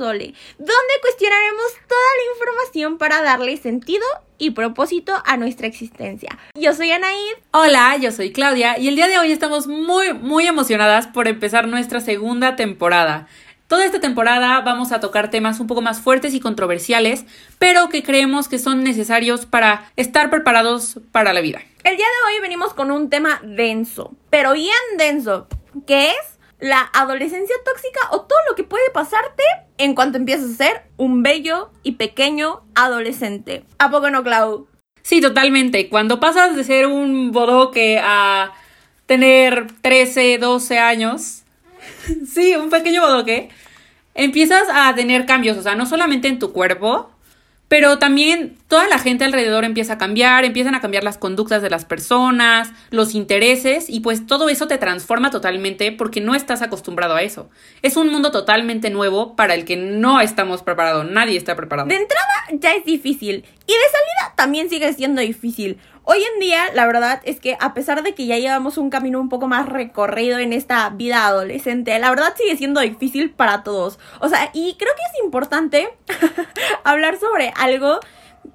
Donde cuestionaremos toda la información para darle sentido y propósito a nuestra existencia. Yo soy Anaid. Hola, yo soy Claudia y el día de hoy estamos muy, muy emocionadas por empezar nuestra segunda temporada. Toda esta temporada vamos a tocar temas un poco más fuertes y controversiales, pero que creemos que son necesarios para estar preparados para la vida. El día de hoy venimos con un tema denso, pero bien denso, que es la adolescencia tóxica o todo lo que puede pasarte en cuanto empiezas a ser un bello y pequeño adolescente. ¿A poco no, Clau? Sí, totalmente. Cuando pasas de ser un bodoque a tener 13, 12 años, sí, un pequeño bodoque, empiezas a tener cambios, o sea, no solamente en tu cuerpo, pero también toda la gente alrededor empieza a cambiar, empiezan a cambiar las conductas de las personas, los intereses y pues todo eso te transforma totalmente porque no estás acostumbrado a eso. Es un mundo totalmente nuevo para el que no estamos preparados, nadie está preparado. De entrada ya es difícil y de salida también sigue siendo difícil. Hoy en día, la verdad es que a pesar de que ya llevamos un camino un poco más recorrido en esta vida adolescente, la verdad sigue siendo difícil para todos. O sea, y creo que es importante hablar sobre algo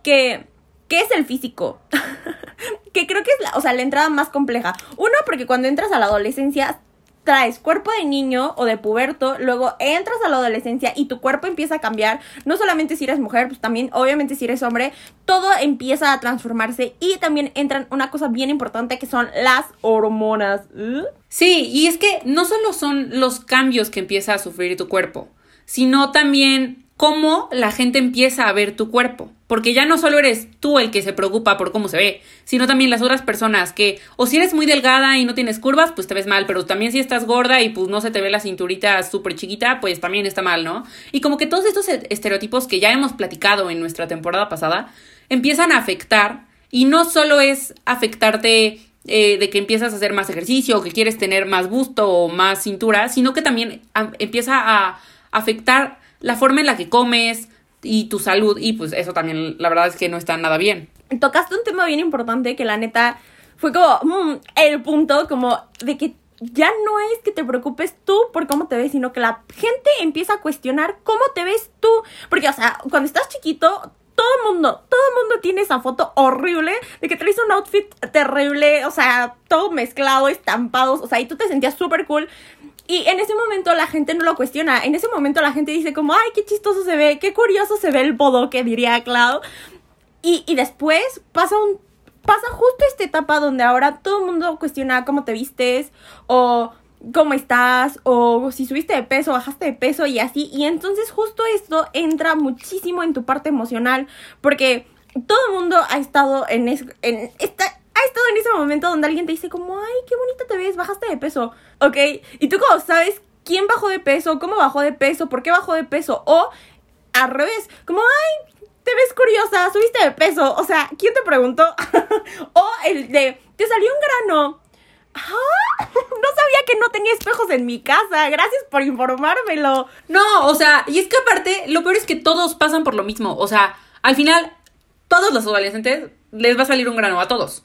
que ¿Qué es el físico? que creo que es la, o sea, la entrada más compleja. Uno, porque cuando entras a la adolescencia traes cuerpo de niño o de puberto, luego entras a la adolescencia y tu cuerpo empieza a cambiar, no solamente si eres mujer, pues también obviamente si eres hombre, todo empieza a transformarse y también entran una cosa bien importante que son las hormonas. Sí, y es que no solo son los cambios que empieza a sufrir tu cuerpo, sino también cómo la gente empieza a ver tu cuerpo. Porque ya no solo eres tú el que se preocupa por cómo se ve, sino también las otras personas que, o si eres muy delgada y no tienes curvas, pues te ves mal, pero también si estás gorda y pues no se te ve la cinturita súper chiquita, pues también está mal, ¿no? Y como que todos estos estereotipos que ya hemos platicado en nuestra temporada pasada, empiezan a afectar, y no solo es afectarte eh, de que empiezas a hacer más ejercicio o que quieres tener más busto o más cintura, sino que también empieza a afectar la forma en la que comes y tu salud y pues eso también la verdad es que no está nada bien. Tocaste un tema bien importante que la neta fue como mm, el punto como de que ya no es que te preocupes tú por cómo te ves, sino que la gente empieza a cuestionar cómo te ves tú. Porque, o sea, cuando estás chiquito, todo el mundo, todo el mundo tiene esa foto horrible de que traes un outfit terrible, o sea, todo mezclado, estampados, o sea, y tú te sentías súper cool. Y en ese momento la gente no lo cuestiona. En ese momento la gente dice como, ay, qué chistoso se ve, qué curioso se ve el bodoque, diría Clau. Y, y después pasa un pasa justo esta etapa donde ahora todo el mundo cuestiona cómo te vistes o cómo estás o si subiste de peso, bajaste de peso y así. Y entonces justo esto entra muchísimo en tu parte emocional porque todo el mundo ha estado en, en esta ha estado en ese momento donde alguien te dice como, ay, qué bonita te ves, bajaste de peso, ¿ok? Y tú como sabes quién bajó de peso, cómo bajó de peso, por qué bajó de peso, o al revés, como, ay, te ves curiosa, subiste de peso, o sea, ¿quién te preguntó? o el de, te salió un grano. ¡Ah! No sabía que no tenía espejos en mi casa. Gracias por informármelo. No, o sea, y es que aparte, lo peor es que todos pasan por lo mismo. O sea, al final, todos los adolescentes les va a salir un grano a todos.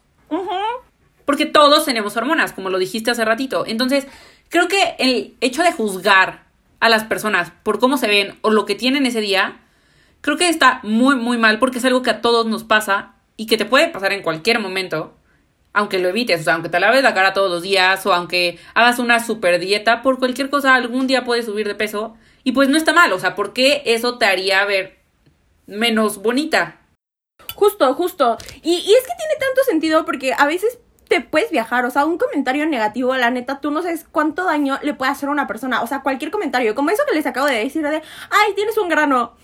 Porque todos tenemos hormonas, como lo dijiste hace ratito. Entonces, creo que el hecho de juzgar a las personas por cómo se ven o lo que tienen ese día, creo que está muy, muy mal porque es algo que a todos nos pasa y que te puede pasar en cualquier momento, aunque lo evites, o sea, aunque te laves la cara todos los días o aunque hagas una super dieta, por cualquier cosa algún día puedes subir de peso y pues no está mal, o sea, ¿por qué eso te haría ver menos bonita? Justo, justo. Y, y es que tiene tanto sentido porque a veces te puedes viajar, o sea, un comentario negativo, la neta, tú no sabes cuánto daño le puede hacer a una persona, o sea, cualquier comentario, como eso que les acabo de decir de, ay, tienes un grano.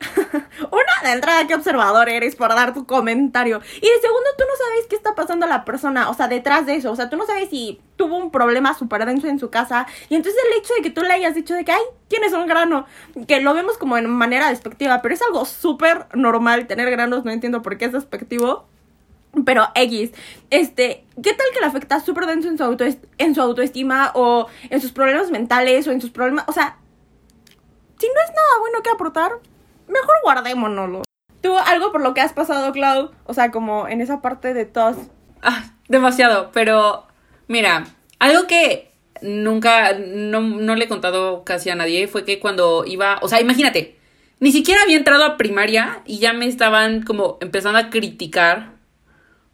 Una de entrada, qué observador eres por dar tu comentario. Y de segundo, tú no sabes qué está pasando a la persona, o sea, detrás de eso. O sea, tú no sabes si tuvo un problema súper denso en su casa. Y entonces el hecho de que tú le hayas dicho de que, ay, tienes un grano, que lo vemos como en manera despectiva, pero es algo súper normal tener granos, no entiendo por qué es despectivo. Pero X, este, ¿qué tal que le afecta súper denso en su, en su autoestima o en sus problemas mentales o en sus problemas? O sea, si no es nada bueno que aportar, mejor guardémonoslo. ¿Tú algo por lo que has pasado, Clau? O sea, como en esa parte de tos. Ah, demasiado, pero mira, algo que nunca, no, no le he contado casi a nadie, fue que cuando iba, o sea, imagínate, ni siquiera había entrado a primaria y ya me estaban como empezando a criticar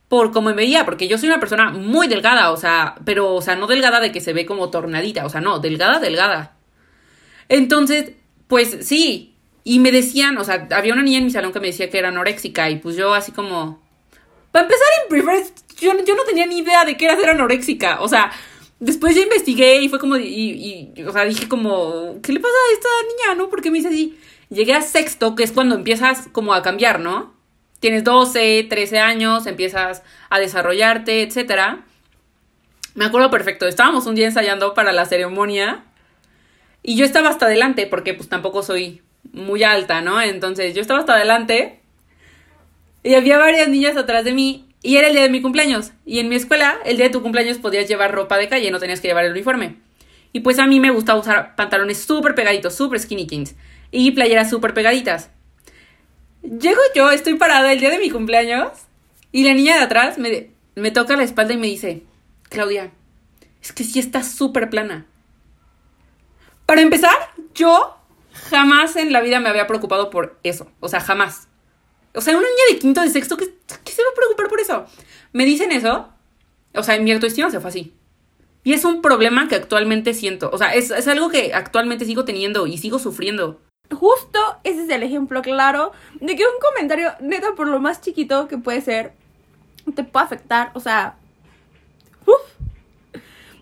por cómo me veía, porque yo soy una persona muy delgada, o sea, pero, o sea, no delgada de que se ve como tornadita, o sea, no, delgada, delgada. Entonces, pues sí, y me decían, o sea, había una niña en mi salón que me decía que era anoréxica y pues yo así como... Para empezar en primer, yo, yo no tenía ni idea de qué era ser anoréxica, o sea, después yo investigué y fue como, y, y, o sea, dije como, ¿qué le pasa a esta niña, no? Porque me dice así. Llegué a sexto, que es cuando empiezas como a cambiar, ¿no? Tienes 12, 13 años, empiezas a desarrollarte, etcétera. Me acuerdo perfecto, estábamos un día ensayando para la ceremonia y yo estaba hasta adelante porque pues tampoco soy muy alta, ¿no? Entonces yo estaba hasta adelante y había varias niñas atrás de mí y era el día de mi cumpleaños. Y en mi escuela, el día de tu cumpleaños podías llevar ropa de calle, no tenías que llevar el uniforme. Y pues a mí me gustaba usar pantalones súper pegaditos, súper skinny jeans y playeras súper pegaditas. Llego yo, estoy parada el día de mi cumpleaños y la niña de atrás me, me toca la espalda y me dice, Claudia, es que sí está súper plana. Para empezar, yo jamás en la vida me había preocupado por eso. O sea, jamás. O sea, una niña de quinto, de sexto, ¿qué, se va a preocupar por eso? Me dicen eso. O sea, mi autoestima se fue así. Y es un problema que actualmente siento. O sea, es, es algo que actualmente sigo teniendo y sigo sufriendo. Justo ese es el ejemplo claro de que un comentario, neta, por lo más chiquito que puede ser, te puede afectar. O sea, uf.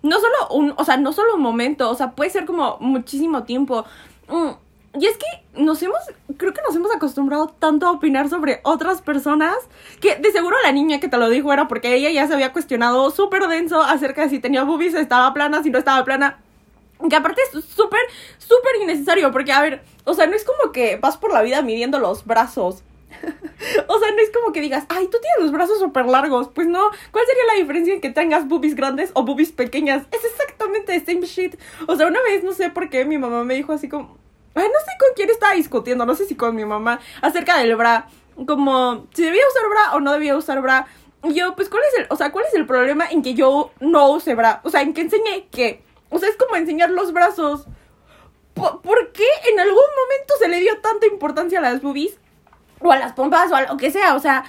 No solo un, o sea, no solo un momento, o sea, puede ser como muchísimo tiempo. Mm, y es que nos hemos, creo que nos hemos acostumbrado tanto a opinar sobre otras personas que de seguro la niña que te lo dijo era porque ella ya se había cuestionado súper denso acerca de si tenía boobies, estaba plana, si no estaba plana. Que aparte es súper, súper innecesario porque, a ver, o sea, no es como que vas por la vida midiendo los brazos. o sea, no es como que digas, ay, tú tienes los brazos súper largos. Pues no, ¿cuál sería la diferencia en que tengas boobies grandes o boobies pequeñas? Es exactamente the same shit. O sea, una vez, no sé por qué, mi mamá me dijo así como, No sé con quién estaba discutiendo, no sé si con mi mamá, acerca del bra. Como, si debía usar bra o no debía usar bra. Y yo, pues, ¿cuál es el, o sea, cuál es el problema en que yo no use bra? O sea, en que enseñe qué. O sea, es como enseñar los brazos. ¿Por, qué en algún momento se le dio tanta importancia a las boobies? O a las pompas o a lo que sea, o sea,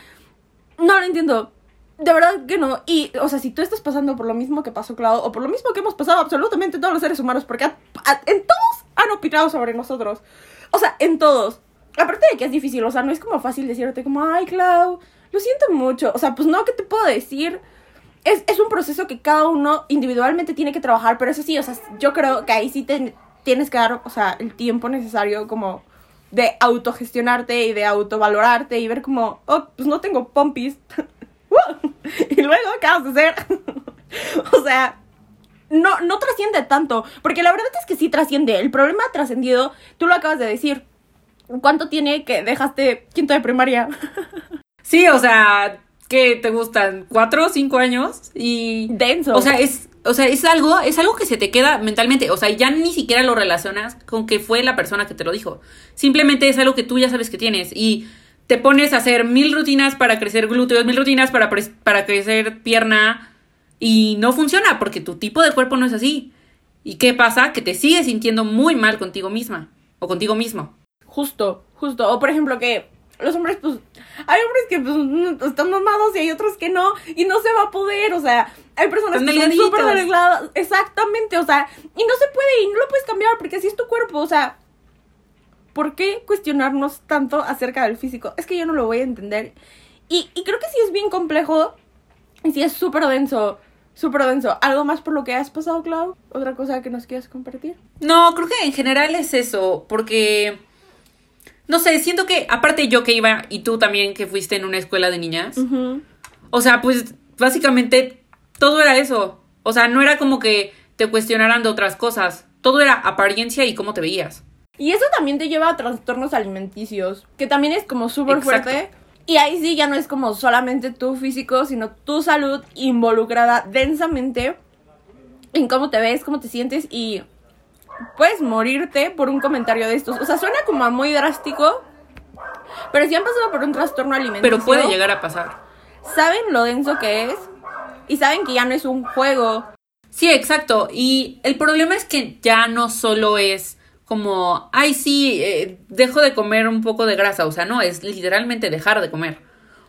no lo entiendo. De verdad que no. Y, o sea, si tú estás pasando por lo mismo que pasó Clau, o por lo mismo que hemos pasado absolutamente todos los seres humanos, porque en todos han opinado sobre nosotros. O sea, en todos. Aparte de que es difícil, o sea, no es como fácil decirte como, ay, Clau, lo siento mucho. O sea, pues no, ¿qué te puedo decir? Es, es un proceso que cada uno individualmente tiene que trabajar, pero eso sí, o sea, yo creo que ahí sí tienes que dar, o sea, el tiempo necesario como de autogestionarte y de autovalorarte y ver como, oh, pues no tengo pompis. y luego, ¿qué vas a hacer? o sea, no, no trasciende tanto. Porque la verdad es que sí trasciende. El problema ha trascendido, tú lo acabas de decir. ¿Cuánto tiene que dejaste quinto de primaria? sí, o sea, ¿qué te gustan? ¿Cuatro o cinco años? Y. Denso. O sea, es. O sea, es algo, es algo que se te queda mentalmente. O sea, ya ni siquiera lo relacionas con que fue la persona que te lo dijo. Simplemente es algo que tú ya sabes que tienes. Y te pones a hacer mil rutinas para crecer glúteos, mil rutinas para, para crecer pierna y no funciona porque tu tipo de cuerpo no es así. ¿Y qué pasa? Que te sigues sintiendo muy mal contigo misma o contigo mismo. Justo, justo. O por ejemplo que los hombres, pues, hay hombres que pues, están mamados y hay otros que no, y no se va a poder, o sea, hay personas que son súper arregladas, exactamente, o sea, y no se puede, y no lo puedes cambiar porque así es tu cuerpo, o sea, ¿por qué cuestionarnos tanto acerca del físico? Es que yo no lo voy a entender, y, y creo que sí es bien complejo, y sí es súper denso, súper denso. ¿Algo más por lo que has pasado, Clau? ¿Otra cosa que nos quieras compartir? No, creo que en general es eso, porque... No sé, siento que, aparte yo que iba, y tú también que fuiste en una escuela de niñas, o sea, pues básicamente todo era eso. O sea, no era como que te cuestionaran de otras cosas. Todo era apariencia y cómo te veías. Y eso también te lleva a trastornos alimenticios, que también es como súper fuerte. Y ahí sí ya no es como solamente tu físico, sino tu salud involucrada densamente en cómo te ves, cómo te sientes y puedes morirte por un comentario de estos. O sea, suena como muy drástico, pero si han pasado por un trastorno alimenticio. Pero puede llegar a pasar. Saben lo denso que es y saben que ya no es un juego. Sí, exacto. Y el problema es que ya no solo es como, ay, sí, eh, dejo de comer un poco de grasa, o sea, no, es literalmente dejar de comer.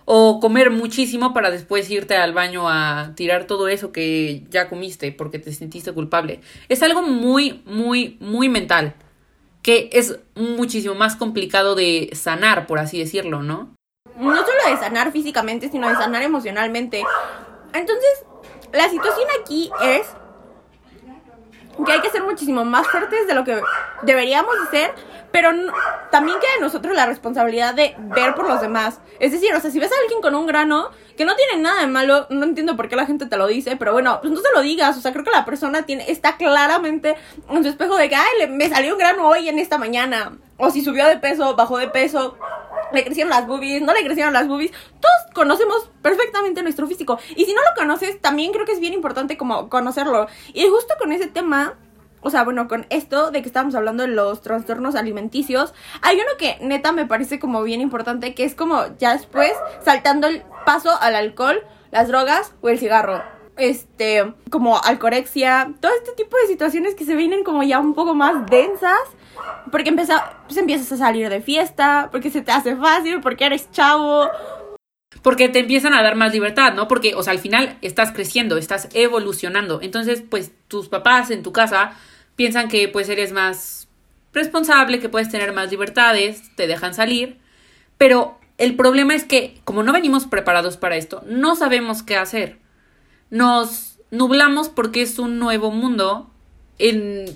O comer muchísimo para después irte al baño a tirar todo eso que ya comiste porque te sentiste culpable. Es algo muy, muy, muy mental, que es muchísimo más complicado de sanar, por así decirlo, ¿no? No solo de sanar físicamente, sino de sanar emocionalmente. Entonces, la situación aquí es que hay que ser muchísimo más fuertes de lo que deberíamos ser, pero también queda en nosotros la responsabilidad de ver por los demás. Es decir, o sea, si ves a alguien con un grano que no tiene nada de malo, no entiendo por qué la gente te lo dice, pero bueno, pues no se lo digas, o sea, creo que la persona tiene está claramente en su espejo de que, ay, me salió un grano hoy en esta mañana, o si subió de peso, bajó de peso, le crecieron las boobies, no le crecieron las boobies. Todos conocemos perfectamente nuestro físico. Y si no lo conoces, también creo que es bien importante como conocerlo. Y justo con ese tema, o sea, bueno, con esto de que estábamos hablando de los trastornos alimenticios, hay uno que neta me parece como bien importante, que es como ya después saltando el paso al alcohol, las drogas o el cigarro. Este, como alcorexia, todo este tipo de situaciones que se vienen como ya un poco más densas porque empieza, pues empiezas a salir de fiesta, porque se te hace fácil, porque eres chavo. Porque te empiezan a dar más libertad, ¿no? Porque, o sea, al final estás creciendo, estás evolucionando. Entonces, pues tus papás en tu casa piensan que pues eres más responsable, que puedes tener más libertades, te dejan salir. Pero el problema es que, como no venimos preparados para esto, no sabemos qué hacer. Nos nublamos porque es un nuevo mundo en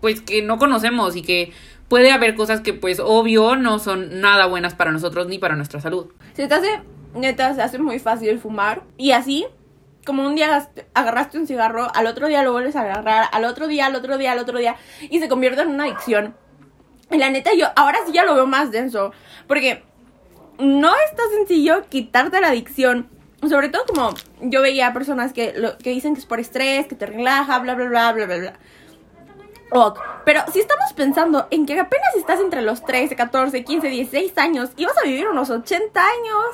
pues que no conocemos y que puede haber cosas que pues obvio no son nada buenas para nosotros ni para nuestra salud. Se te hace, neta, se hace muy fácil fumar y así, como un día agarraste un cigarro, al otro día lo vuelves a agarrar, al otro día, al otro día, al otro día y se convierte en una adicción. Y la neta yo ahora sí ya lo veo más denso, porque no está sencillo quitarte la adicción. Sobre todo como yo veía personas que, lo, que dicen que es por estrés, que te relaja, bla, bla, bla, bla, bla, bla. Ok, pero si estamos pensando en que apenas estás entre los 13, 14, 15, 16 años y vas a vivir unos 80 años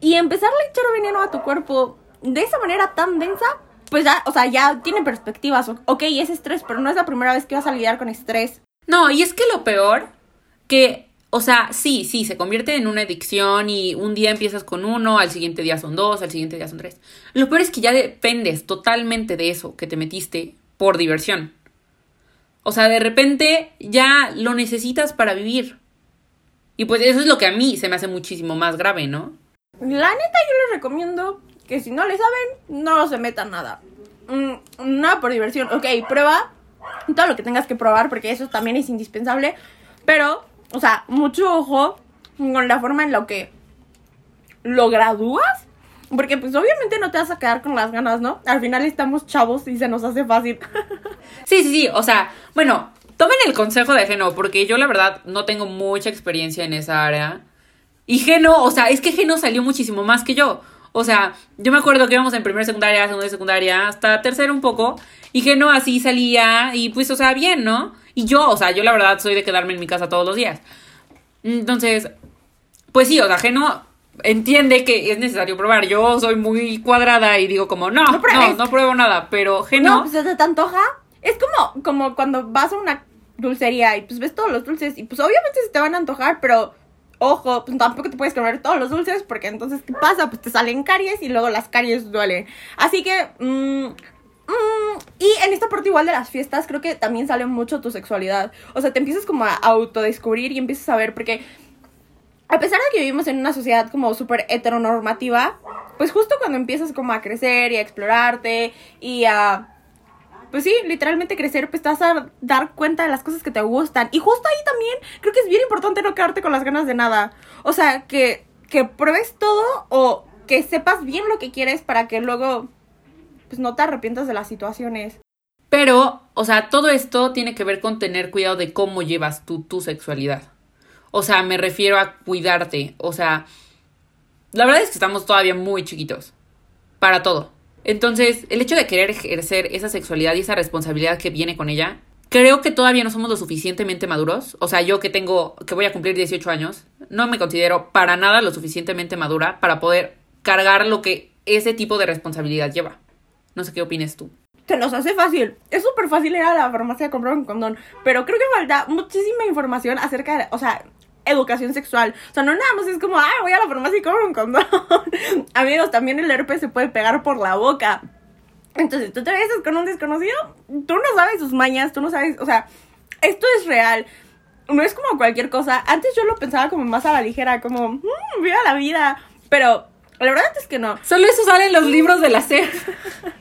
y empezar a echar veneno a tu cuerpo de esa manera tan densa, pues ya, o sea, ya tiene perspectivas. Ok, es estrés, pero no es la primera vez que vas a lidiar con estrés. No, y es que lo peor, que, o sea, sí, sí, se convierte en una adicción y un día empiezas con uno, al siguiente día son dos, al siguiente día son tres. Lo peor es que ya dependes totalmente de eso que te metiste por diversión. O sea, de repente ya lo necesitas para vivir. Y pues eso es lo que a mí se me hace muchísimo más grave, ¿no? La neta yo les recomiendo que si no le saben, no se metan nada. Mm, nada por diversión. Ok, prueba todo lo que tengas que probar porque eso también es indispensable. Pero, o sea, mucho ojo con la forma en la que lo gradúas porque pues obviamente no te vas a quedar con las ganas, ¿no? Al final estamos chavos y se nos hace fácil. sí, sí, sí. O sea, bueno, tomen el consejo de Geno, porque yo la verdad no tengo mucha experiencia en esa área. Y Geno, o sea, es que Geno salió muchísimo más que yo. O sea, yo me acuerdo que íbamos en primera secundaria, segunda secundaria, hasta tercera un poco. Y Geno así salía y pues, o sea, bien, ¿no? Y yo, o sea, yo la verdad soy de quedarme en mi casa todos los días. Entonces, pues sí, o sea, Geno entiende que es necesario probar. Yo soy muy cuadrada y digo como, no, no, no, pruebo nada, pero Geno... No, pues se te antoja. Es como, como cuando vas a una dulcería y pues ves todos los dulces y pues obviamente se te van a antojar, pero ojo, pues tampoco te puedes comer todos los dulces porque entonces, ¿qué pasa? Pues te salen caries y luego las caries duelen. Así que... Mmm, y en esta parte igual de las fiestas creo que también sale mucho tu sexualidad. O sea, te empiezas como a autodescubrir y empiezas a ver porque a pesar de que vivimos en una sociedad como súper heteronormativa, pues justo cuando empiezas como a crecer y a explorarte y a... Pues sí, literalmente crecer, pues te vas a dar cuenta de las cosas que te gustan. Y justo ahí también creo que es bien importante no quedarte con las ganas de nada. O sea, que, que pruebes todo o que sepas bien lo que quieres para que luego pues no te arrepientas de las situaciones. Pero, o sea, todo esto tiene que ver con tener cuidado de cómo llevas tú tu sexualidad. O sea, me refiero a cuidarte. O sea, la verdad es que estamos todavía muy chiquitos. Para todo. Entonces, el hecho de querer ejercer esa sexualidad y esa responsabilidad que viene con ella, creo que todavía no somos lo suficientemente maduros. O sea, yo que tengo, que voy a cumplir 18 años, no me considero para nada lo suficientemente madura para poder cargar lo que ese tipo de responsabilidad lleva. No sé qué opines tú. se nos hace fácil. Es súper fácil ir a la farmacia a comprar un condón. Pero creo que falta muchísima información acerca de, o sea, educación sexual. O sea, no nada más es como, ah, voy a la farmacia y compro un condón. Amigos, también el herpes se puede pegar por la boca. Entonces, tú te besas con un desconocido, tú no sabes sus mañas, tú no sabes, o sea, esto es real. No es como cualquier cosa. Antes yo lo pensaba como más a la ligera, como, mmm, viva la vida. Pero la verdad es que no. Solo eso sale en los libros de la SEP.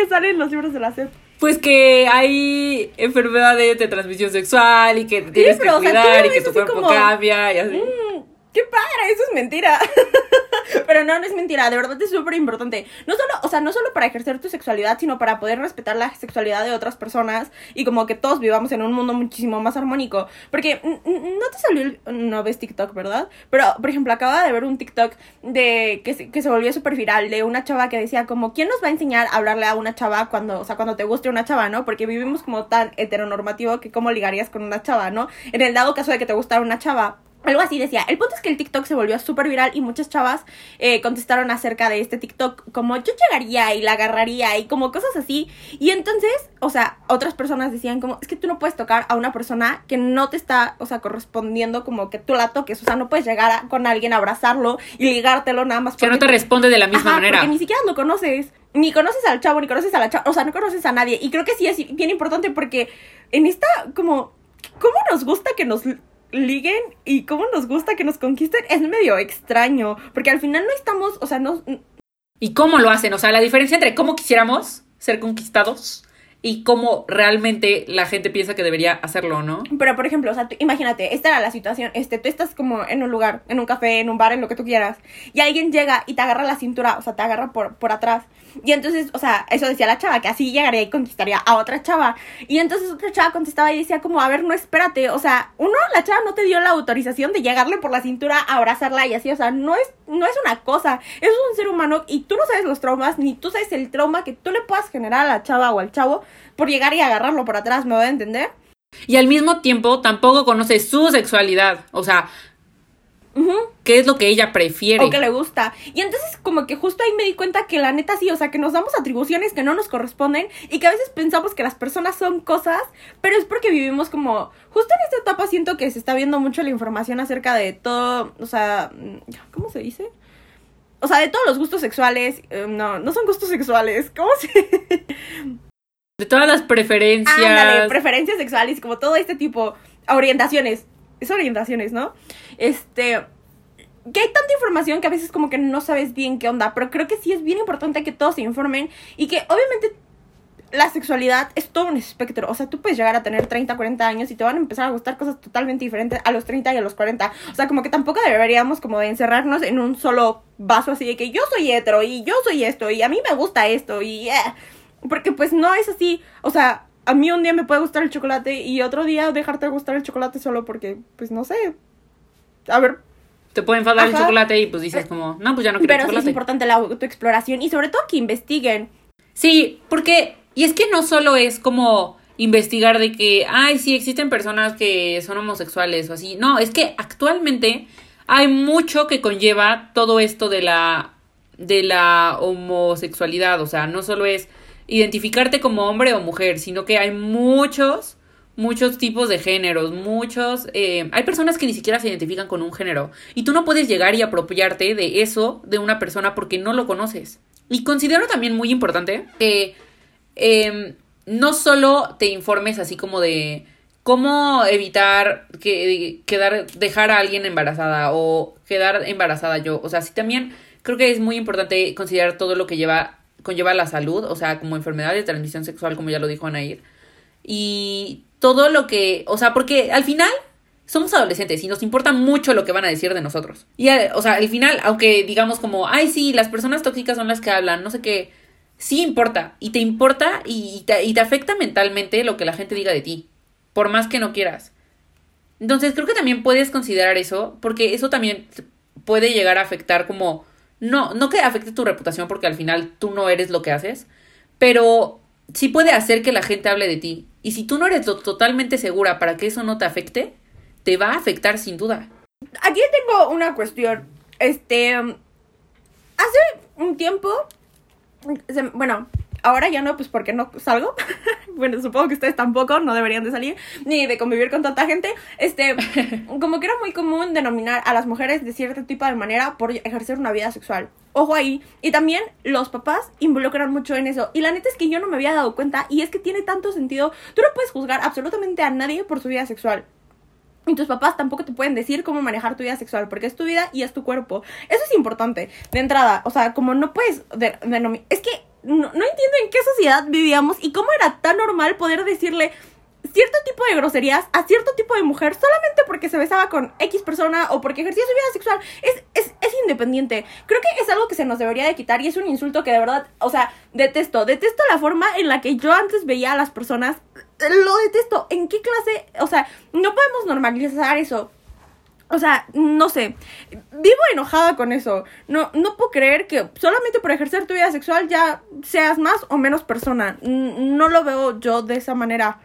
¿Qué sale en los libros de la SEP? Pues que hay enfermedades de transmisión sexual y que te tienes pero, que o sea, tú cuidar y que tu cuerpo como, cambia y así. Mm, ¡Qué padre! Eso es mentira. Pero no, no es mentira. De verdad es súper importante. No solo, o sea, no solo para ejercer tu sexualidad, sino para poder respetar la sexualidad de otras personas y como que todos vivamos en un mundo muchísimo más armónico. Porque no te salió el... No ves TikTok, ¿verdad? Pero, por ejemplo, acaba de ver un TikTok de que se, que se volvió súper viral de una chava que decía como, ¿quién nos va a enseñar a hablarle a una chava cuando, o sea, cuando te guste una chava, ¿no? Porque vivimos como tan heteronormativo que cómo ligarías con una chava, ¿no? En el dado caso de que te gustara una chava. Algo así decía. El punto es que el TikTok se volvió súper viral y muchas chavas eh, contestaron acerca de este TikTok como yo llegaría y la agarraría y como cosas así. Y entonces, o sea, otras personas decían como, es que tú no puedes tocar a una persona que no te está, o sea, correspondiendo como que tú la toques. O sea, no puedes llegar a- con alguien, abrazarlo y ligártelo nada más. Que no te responde de la misma Ajá, manera. Porque ni siquiera lo conoces. Ni conoces al chavo, ni conoces a la chava. O sea, no conoces a nadie. Y creo que sí es bien importante porque en esta, como, ¿cómo nos gusta que nos liguen y cómo nos gusta que nos conquisten? Es medio extraño. Porque al final no estamos, o sea, no. ¿Y cómo lo hacen? O sea, la diferencia entre cómo quisiéramos ser conquistados y cómo realmente la gente piensa que debería hacerlo, ¿no? Pero, por ejemplo, o sea, imagínate, esta era la situación, este, tú estás como en un lugar, en un café, en un bar, en lo que tú quieras, y alguien llega y te agarra la cintura, o sea, te agarra por, por atrás, y entonces, o sea, eso decía la chava, que así llegaría y conquistaría a otra chava, y entonces otra chava contestaba y decía como, a ver, no, espérate, o sea, uno, la chava no te dio la autorización de llegarle por la cintura, a abrazarla y así, o sea, no es, no es una cosa, es un ser humano, y tú no sabes los traumas, ni tú sabes el trauma que tú le puedas generar a la chava o al chavo por llegar y agarrarlo por atrás, ¿me voy a entender? Y al mismo tiempo tampoco conoce su sexualidad. O sea, qué es lo que ella prefiere. o que le gusta. Y entonces como que justo ahí me di cuenta que la neta sí, o sea, que nos damos atribuciones que no nos corresponden y que a veces pensamos que las personas son cosas, pero es porque vivimos como, justo en esta etapa siento que se está viendo mucho la información acerca de todo, o sea, ¿cómo se dice? O sea, de todos los gustos sexuales, eh, no, no son gustos sexuales, ¿cómo se...? De todas las preferencias. Ándale, preferencias sexuales, como todo este tipo, orientaciones, es orientaciones, ¿no? Este, que hay tanta información que a veces como que no sabes bien qué onda, pero creo que sí es bien importante que todos se informen y que obviamente la sexualidad es todo un espectro, o sea, tú puedes llegar a tener 30, 40 años y te van a empezar a gustar cosas totalmente diferentes a los 30 y a los 40, o sea, como que tampoco deberíamos como de encerrarnos en un solo vaso así de que yo soy hetero y yo soy esto y a mí me gusta esto y... eh, porque pues no es así, o sea, a mí un día me puede gustar el chocolate y otro día dejarte de gustar el chocolate solo porque, pues no sé. A ver, Te puede enfadar el chocolate y pues dices como, no, pues ya no quiero pero sí es chocolate. importante la autoexploración y sobre todo que investiguen. Sí, porque, y es que no solo es como investigar de que, ay, sí, existen personas que son homosexuales o así. No, es que actualmente hay mucho que conlleva todo esto de la, de la homosexualidad. O sea, no solo es identificarte como hombre o mujer, sino que hay muchos, muchos tipos de géneros, muchos... eh, hay personas que ni siquiera se identifican con un género y tú no puedes llegar y apropiarte de eso de una persona porque no lo conoces. Y considero también muy importante que eh, no solo te informes así como de cómo evitar que quedar dejar a alguien embarazada o quedar embarazada yo, o sea, sí también creo que es muy importante considerar todo lo que lleva conlleva la salud, o sea, como enfermedad de transmisión sexual, como ya lo dijo Anair, y todo lo que, o sea, porque al final somos adolescentes y nos importa mucho lo que van a decir de nosotros. Y, al- o sea, al final, aunque digamos como, ay, sí, las personas tóxicas son las que hablan, no sé qué, sí importa, y te importa y te, y te afecta mentalmente lo que la gente diga de ti, por más que no quieras. Entonces creo que también puedes considerar eso, porque eso también puede llegar a afectar como, no, no que afecte tu reputación, porque al final tú no eres lo que haces, pero sí puede hacer que la gente hable de ti. Y si tú no eres totalmente segura para que eso no te afecte, te va a afectar sin duda. Aquí tengo una cuestión. Este. um, Hace un tiempo. bueno, Ahora ya no, pues porque no salgo. bueno, supongo que ustedes tampoco, no deberían de salir, ni de convivir con tanta gente. Este, como que era muy común denominar a las mujeres de cierto tipo de manera por ejercer una vida sexual. Ojo ahí. Y también los papás involucran mucho en eso. Y la neta es que yo no me había dado cuenta y es que tiene tanto sentido. Tú no puedes juzgar absolutamente a nadie por su vida sexual. Y tus papás tampoco te pueden decir cómo manejar tu vida sexual, porque es tu vida y es tu cuerpo. Eso es importante, de entrada. O sea, como no puedes denominar... Es que no, no entiendo en qué sociedad vivíamos y cómo era tan normal poder decirle cierto tipo de groserías a cierto tipo de mujer solamente porque se besaba con X persona o porque ejercía su vida sexual. Es, es, es, independiente. Creo que es algo que se nos debería de quitar y es un insulto que de verdad, o sea, detesto. Detesto la forma en la que yo antes veía a las personas. Lo detesto. ¿En qué clase? O sea, no podemos normalizar eso. O sea, no sé. Vivo enojada con eso. No, no puedo creer que solamente por ejercer tu vida sexual ya seas más o menos persona. No lo veo yo de esa manera.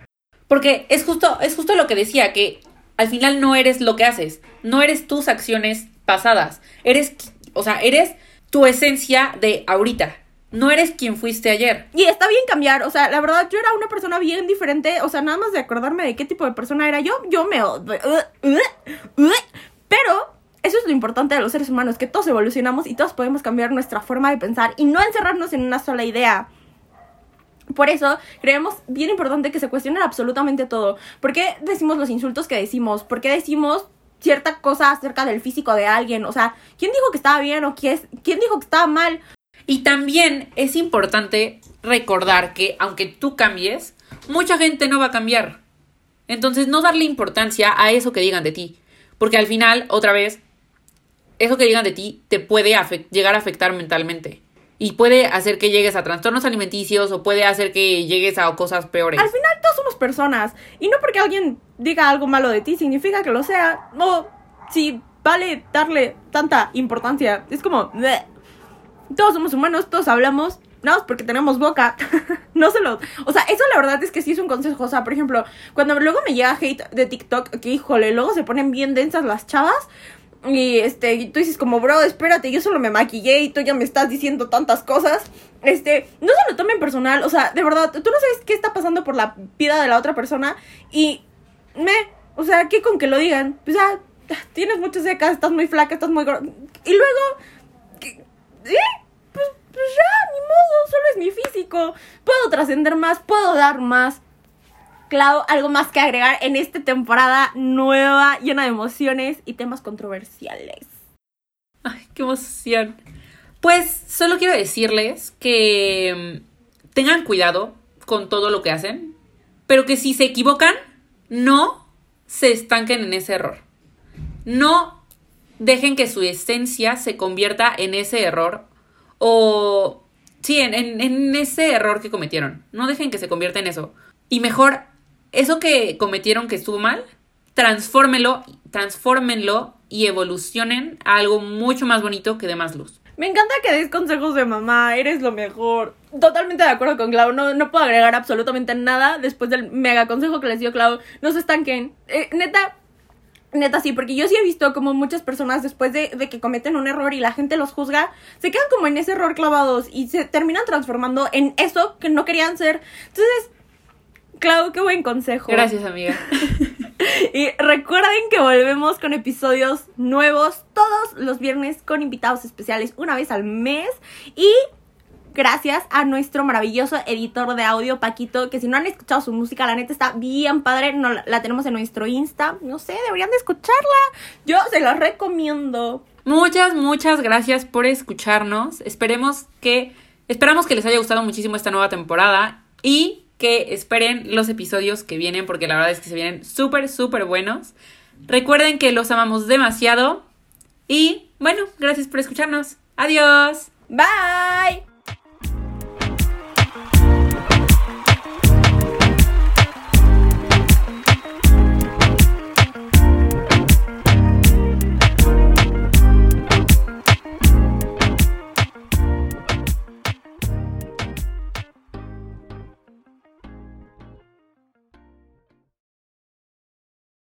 Porque es justo, es justo lo que decía, que al final no eres lo que haces. No eres tus acciones pasadas. Eres, o sea, eres tu esencia de ahorita no eres quien fuiste ayer. Y está bien cambiar, o sea, la verdad yo era una persona bien diferente, o sea, nada más de acordarme de qué tipo de persona era yo, yo me... Pero eso es lo importante de los seres humanos, que todos evolucionamos y todos podemos cambiar nuestra forma de pensar y no encerrarnos en una sola idea. Por eso creemos bien importante que se cuestione absolutamente todo. ¿Por qué decimos los insultos que decimos? ¿Por qué decimos cierta cosa acerca del físico de alguien? O sea, ¿quién dijo que estaba bien o quién dijo que estaba mal? Y también es importante recordar que aunque tú cambies, mucha gente no va a cambiar. Entonces no darle importancia a eso que digan de ti. Porque al final, otra vez, eso que digan de ti te puede llegar a afectar mentalmente. Y puede hacer que llegues a trastornos alimenticios o puede hacer que llegues a cosas peores. Al final todos somos personas. Y no porque alguien diga algo malo de ti significa que lo sea. No, si vale darle tanta importancia. Es como todos somos humanos, todos hablamos, no, porque tenemos boca. no se lo. O sea, eso la verdad es que sí es un consejo. O sea, por ejemplo, cuando luego me llega hate de TikTok, que híjole, luego se ponen bien densas las chavas. Y este, tú dices como, bro, espérate, yo solo me maquillé y tú ya me estás diciendo tantas cosas. Este, no se lo tomen personal. O sea, de verdad, tú no sabes qué está pasando por la vida de la otra persona. Y me, o sea, ¿qué con que lo digan? O sea, tienes muchas secas, estás muy flaca, estás muy. Y luego. ¿Eh? pues, pues ya, ni modo, solo es mi físico. Puedo trascender más, puedo dar más. Clau, algo más que agregar en esta temporada nueva, llena de emociones y temas controversiales. Ay, qué emoción. Pues solo quiero decirles que mm, tengan cuidado con todo lo que hacen, pero que si se equivocan, no se estanquen en ese error. No dejen que su esencia se convierta en ese error o sí, en, ese error que cometieron. No dejen que se convierta en eso. Y mejor, eso que cometieron que estuvo mal, transfórmenlo, transfórmenlo y evolucionen a algo mucho más bonito que de más luz. Me encanta que des consejos de mamá, eres lo mejor. Totalmente de acuerdo con Clau, no, no puedo agregar absolutamente nada después del mega consejo que les dio Clau. No se estanquen. Eh, neta, Neta, sí, porque yo sí he visto como muchas personas después de, que cometen un error y la gente los juzga, se quedan como en ese error clavados y se terminan transformando en eso que no querían ser. Entonces, Clau, qué buen consejo. Gracias, amiga. y recuerden que volvemos con episodios nuevos todos los viernes con invitados especiales una vez al mes. Y gracias a nuestro maravilloso editor de audio, Paquito, que si no han escuchado su música, la neta está bien padre. No, la tenemos en nuestro Insta. No sé, deberían de escucharla. Yo se la recomiendo. Muchas, muchas gracias por escucharnos. Esperemos que. Esperamos que les haya gustado muchísimo esta nueva temporada. Y que esperen los episodios que vienen, porque la verdad es que se vienen súper, súper buenos. Recuerden que los amamos demasiado. Y bueno, gracias por escucharnos. Adiós. Bye.